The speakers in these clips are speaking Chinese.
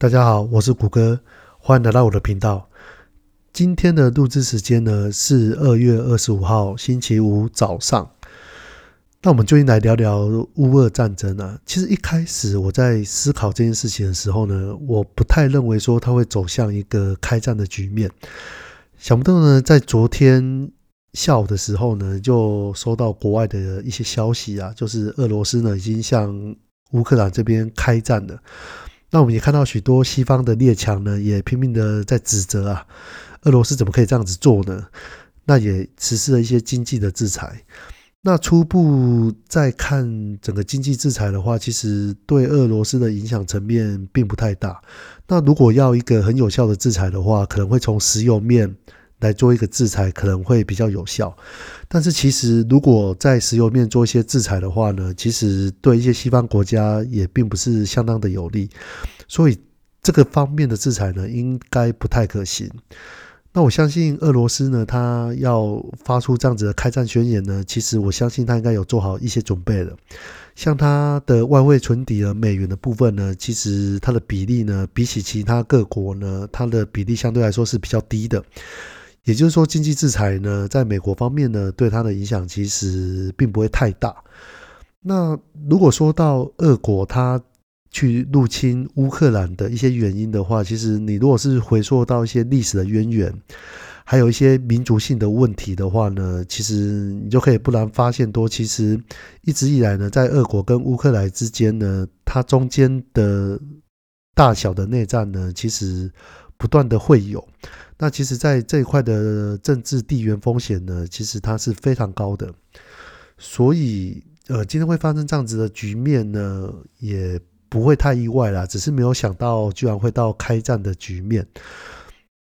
大家好，我是谷歌，欢迎来到我的频道。今天的录制时间呢是二月二十五号星期五早上。那我们就来聊聊乌俄战争啊。其实一开始我在思考这件事情的时候呢，我不太认为说它会走向一个开战的局面。想不到呢，在昨天下午的时候呢，就收到国外的一些消息啊，就是俄罗斯呢已经向乌克兰这边开战了。那我们也看到许多西方的列强呢，也拼命的在指责啊，俄罗斯怎么可以这样子做呢？那也实施了一些经济的制裁。那初步在看整个经济制裁的话，其实对俄罗斯的影响层面并不太大。那如果要一个很有效的制裁的话，可能会从石油面来做一个制裁，可能会比较有效。但是其实如果在石油面做一些制裁的话呢，其实对一些西方国家也并不是相当的有利。所以这个方面的制裁呢，应该不太可行。那我相信俄罗斯呢，他要发出这样子的开战宣言呢，其实我相信他应该有做好一些准备了。像他的外汇存底的美元的部分呢，其实它的比例呢，比起其他各国呢，它的比例相对来说是比较低的。也就是说，经济制裁呢，在美国方面呢，对它的影响其实并不会太大。那如果说到俄国，它去入侵乌克兰的一些原因的话，其实你如果是回溯到一些历史的渊源，还有一些民族性的问题的话呢，其实你就可以不难发现多，其实一直以来呢，在俄国跟乌克兰之间呢，它中间的大小的内战呢，其实不断的会有。那其实，在这一块的政治地缘风险呢，其实它是非常高的。所以，呃，今天会发生这样子的局面呢，也。不会太意外啦，只是没有想到居然会到开战的局面。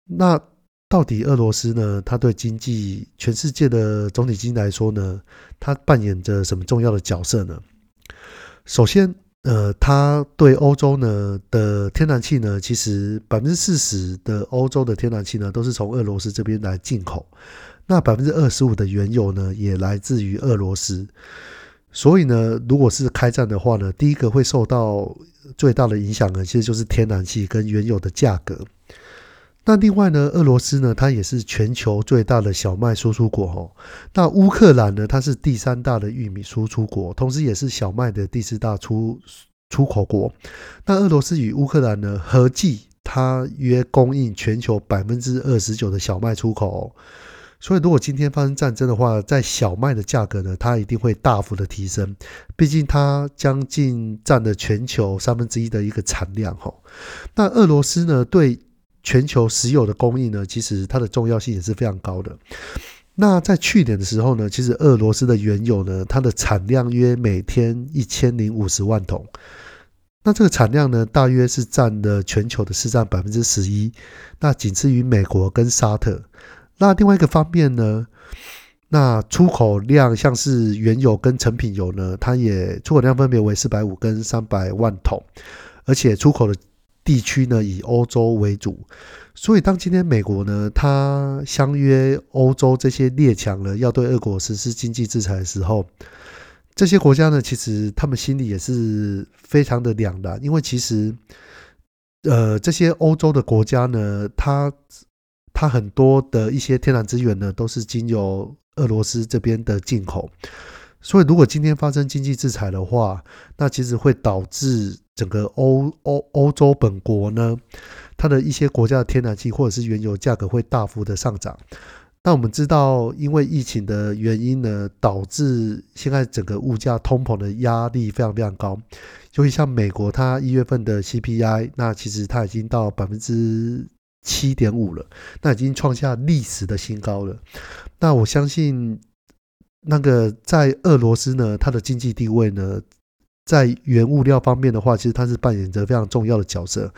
那到底俄罗斯呢？它对经济、全世界的总体经济来说呢，它扮演着什么重要的角色呢？首先，呃，它对欧洲呢的天然气呢，其实百分之四十的欧洲的天然气呢，都是从俄罗斯这边来进口。那百分之二十五的原油呢，也来自于俄罗斯。所以呢，如果是开战的话呢，第一个会受到最大的影响呢，其实就是天然气跟原油的价格。那另外呢，俄罗斯呢，它也是全球最大的小麦输出国哦。那乌克兰呢，它是第三大的玉米输出国，同时也是小麦的第四大出出口国。那俄罗斯与乌克兰呢，合计它约供应全球百分之二十九的小麦出口。所以，如果今天发生战争的话，在小麦的价格呢，它一定会大幅的提升。毕竟它将近占了全球三分之一的一个产量哈。那俄罗斯呢，对全球石油的供应呢，其实它的重要性也是非常高的。那在去年的时候呢，其实俄罗斯的原油呢，它的产量约每天一千零五十万桶。那这个产量呢，大约是占了全球的市占百分之十一，那仅次于美国跟沙特。那另外一个方面呢，那出口量像是原油跟成品油呢，它也出口量分别为四百五跟三百万桶，而且出口的地区呢以欧洲为主。所以当今天美国呢，它相约欧洲这些列强呢，要对俄国实施经济制裁的时候，这些国家呢，其实他们心里也是非常的两难，因为其实，呃，这些欧洲的国家呢，它。它很多的一些天然资源呢，都是经由俄罗斯这边的进口，所以如果今天发生经济制裁的话，那其实会导致整个欧欧欧洲本国呢，它的一些国家的天然气或者是原油价格会大幅的上涨。那我们知道，因为疫情的原因呢，导致现在整个物价通膨的压力非常非常高，尤其像美国，它一月份的 CPI，那其实它已经到百分之。七点五了，那已经创下历史的新高了。那我相信，那个在俄罗斯呢，它的经济地位呢，在原物料方面的话，其实它是扮演着非常重要的角色。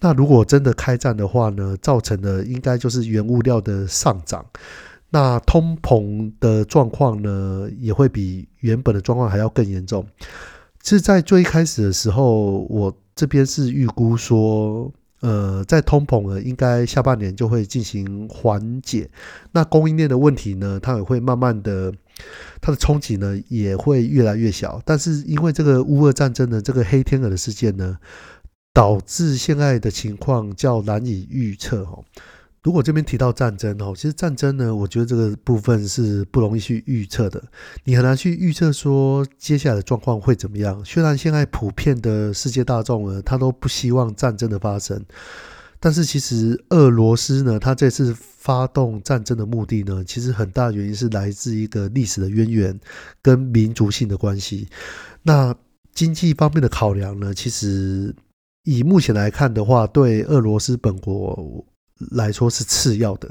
那如果真的开战的话呢，造成的应该就是原物料的上涨，那通膨的状况呢，也会比原本的状况还要更严重。是在最开始的时候，我这边是预估说。呃，在通膨呢，应该下半年就会进行缓解。那供应链的问题呢，它也会慢慢的，它的冲击呢也会越来越小。但是因为这个乌俄战争的这个黑天鹅的事件呢，导致现在的情况较难以预测哈。如果这边提到战争哦，其实战争呢，我觉得这个部分是不容易去预测的，你很难去预测说接下来的状况会怎么样。虽然现在普遍的世界大众呢，他都不希望战争的发生，但是其实俄罗斯呢，他这次发动战争的目的呢，其实很大原因是来自一个历史的渊源跟民族性的关系。那经济方面的考量呢，其实以目前来看的话，对俄罗斯本国。来说是次要的，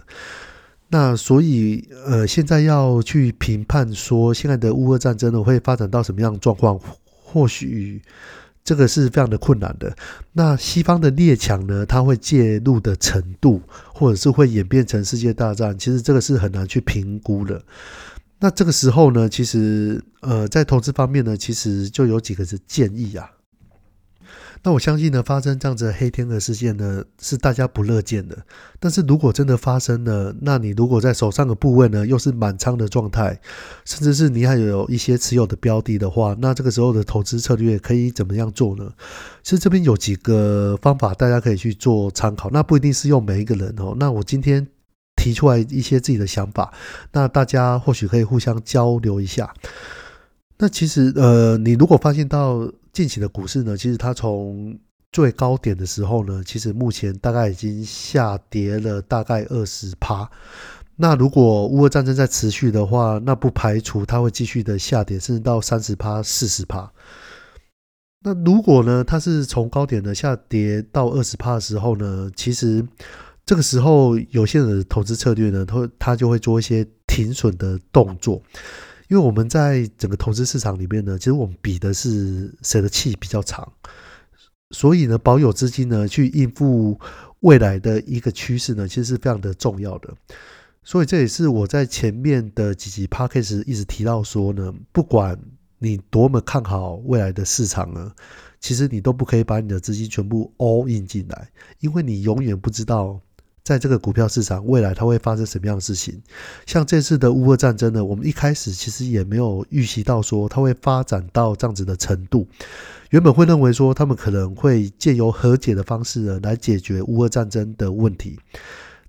那所以呃，现在要去评判说现在的乌俄战争呢会发展到什么样的状况，或许这个是非常的困难的。那西方的列强呢，他会介入的程度，或者是会演变成世界大战，其实这个是很难去评估的。那这个时候呢，其实呃，在投资方面呢，其实就有几个是建议啊。那我相信呢，发生这样子黑天鹅事件呢，是大家不乐见的。但是如果真的发生了，那你如果在手上的部位呢，又是满仓的状态，甚至是你还有一些持有的标的的话，那这个时候的投资策略可以怎么样做呢？其实这边有几个方法，大家可以去做参考。那不一定是用每一个人哦。那我今天提出来一些自己的想法，那大家或许可以互相交流一下。那其实呃，你如果发现到。近期的股市呢，其实它从最高点的时候呢，其实目前大概已经下跌了大概二十趴。那如果乌俄战争在持续的话，那不排除它会继续的下跌，甚至到三十趴、四十趴。那如果呢，它是从高点的下跌到二十趴的时候呢，其实这个时候有些人的投资策略呢，他他就会做一些停损的动作。因为我们在整个投资市场里面呢，其实我们比的是谁的气比较长，所以呢，保有资金呢去应付未来的一个趋势呢，其实是非常的重要的。所以这也是我在前面的几集 p a c k a g e 一直提到说呢，不管你多么看好未来的市场呢，其实你都不可以把你的资金全部 all in 进来，因为你永远不知道。在这个股票市场，未来它会发生什么样的事情？像这次的乌俄战争呢，我们一开始其实也没有预习到说它会发展到这样子的程度。原本会认为说他们可能会借由和解的方式呢来解决乌俄战争的问题，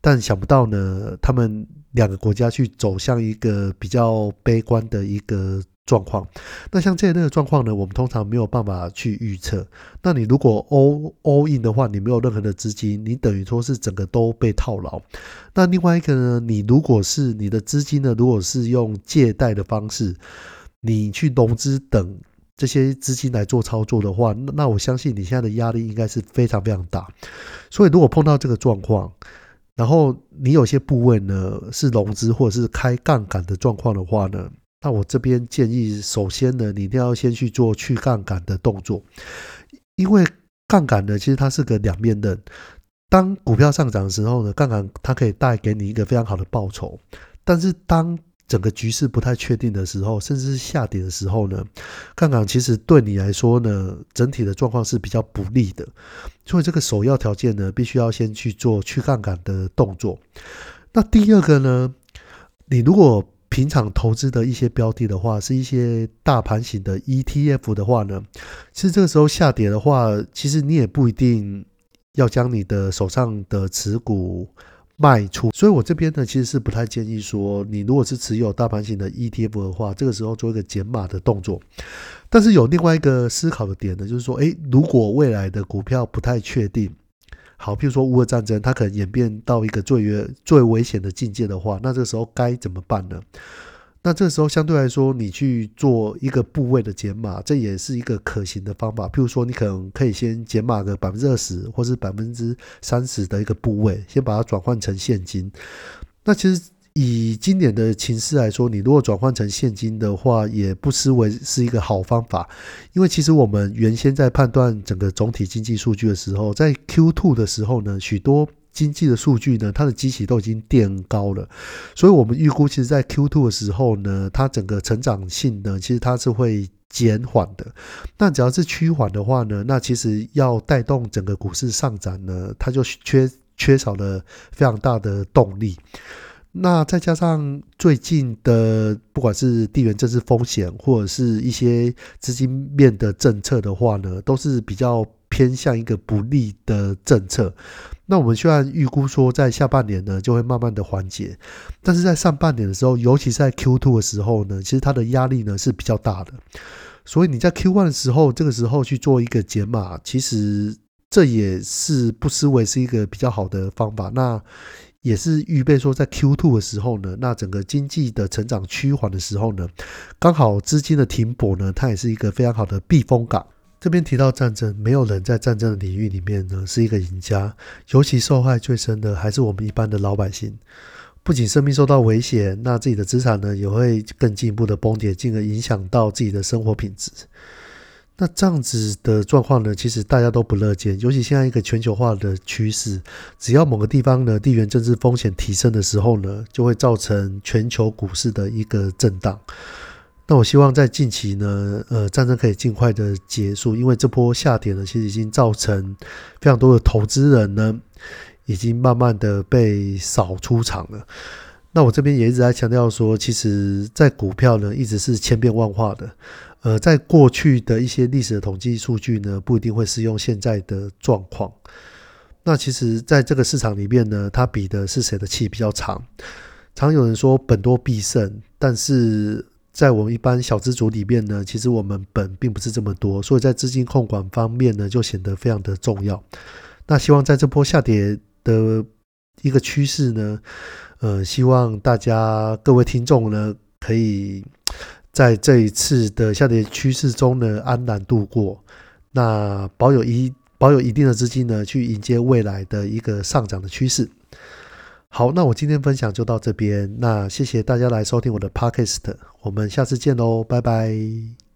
但想不到呢，他们两个国家去走向一个比较悲观的一个。状况，那像这类的状况呢，我们通常没有办法去预测。那你如果 all all in 的话，你没有任何的资金，你等于说是整个都被套牢。那另外一个呢，你如果是你的资金呢，如果是用借贷的方式，你去融资等这些资金来做操作的话，那我相信你现在的压力应该是非常非常大。所以如果碰到这个状况，然后你有些部位呢是融资或者是开杠杆的状况的话呢？那我这边建议，首先呢，你一定要先去做去杠杆的动作，因为杠杆呢，其实它是个两面刃。当股票上涨的时候呢，杠杆它可以带给你一个非常好的报酬，但是当整个局势不太确定的时候，甚至是下跌的时候呢，杠杆其实对你来说呢，整体的状况是比较不利的。所以这个首要条件呢，必须要先去做去杠杆的动作。那第二个呢，你如果平常投资的一些标的的话，是一些大盘型的 ETF 的话呢，其实这个时候下跌的话，其实你也不一定要将你的手上的持股卖出。所以我这边呢，其实是不太建议说，你如果是持有大盘型的 ETF 的话，这个时候做一个减码的动作。但是有另外一个思考的点呢，就是说，诶，如果未来的股票不太确定。好，譬如说乌俄战争，它可能演变到一个最危最危险的境界的话，那这个时候该怎么办呢？那这时候相对来说，你去做一个部位的减码，这也是一个可行的方法。譬如说，你可能可以先减码个百分之二十，或是百分之三十的一个部位，先把它转换成现金。那其实。以今年的情势来说，你如果转换成现金的话，也不失为是一个好方法。因为其实我们原先在判断整个总体经济数据的时候，在 Q two 的时候呢，许多经济的数据呢，它的基期都已经垫高了，所以我们预估，其实，在 Q two 的时候呢，它整个成长性呢，其实它是会减缓的。那只要是趋缓的话呢，那其实要带动整个股市上涨呢，它就缺缺少了非常大的动力。那再加上最近的不管是地缘政治风险，或者是一些资金面的政策的话呢，都是比较偏向一个不利的政策。那我们虽然预估说在下半年呢就会慢慢的缓解，但是在上半年的时候，尤其是在 Q two 的时候呢，其实它的压力呢是比较大的。所以你在 Q one 的时候，这个时候去做一个减码，其实这也是不失为是一个比较好的方法。那也是预备说在 Q two 的时候呢，那整个经济的成长趋缓的时候呢，刚好资金的停泊呢，它也是一个非常好的避风港。这边提到战争，没有人在战争的领域里面呢是一个赢家，尤其受害最深的还是我们一般的老百姓。不仅生命受到威胁，那自己的资产呢也会更进一步的崩跌，进而影响到自己的生活品质。那这样子的状况呢，其实大家都不乐见，尤其现在一个全球化的趋势，只要某个地方呢地缘政治风险提升的时候呢，就会造成全球股市的一个震荡。那我希望在近期呢，呃，战争可以尽快的结束，因为这波下跌呢，其实已经造成非常多的投资人呢，已经慢慢的被扫出场了。那我这边也一直在强调说，其实，在股票呢，一直是千变万化的。呃，在过去的一些历史的统计数据呢，不一定会适用现在的状况。那其实，在这个市场里面呢，它比的是谁的气比较长。常有人说本多必胜，但是。在我们一般小资族里面呢，其实我们本并不是这么多，所以在资金控管方面呢，就显得非常的重要。那希望在这波下跌的一个趋势呢，呃，希望大家各位听众呢，可以在这一次的下跌趋势中呢，安然度过，那保有一保有一定的资金呢，去迎接未来的一个上涨的趋势。好，那我今天分享就到这边。那谢谢大家来收听我的 podcast，我们下次见喽，拜拜。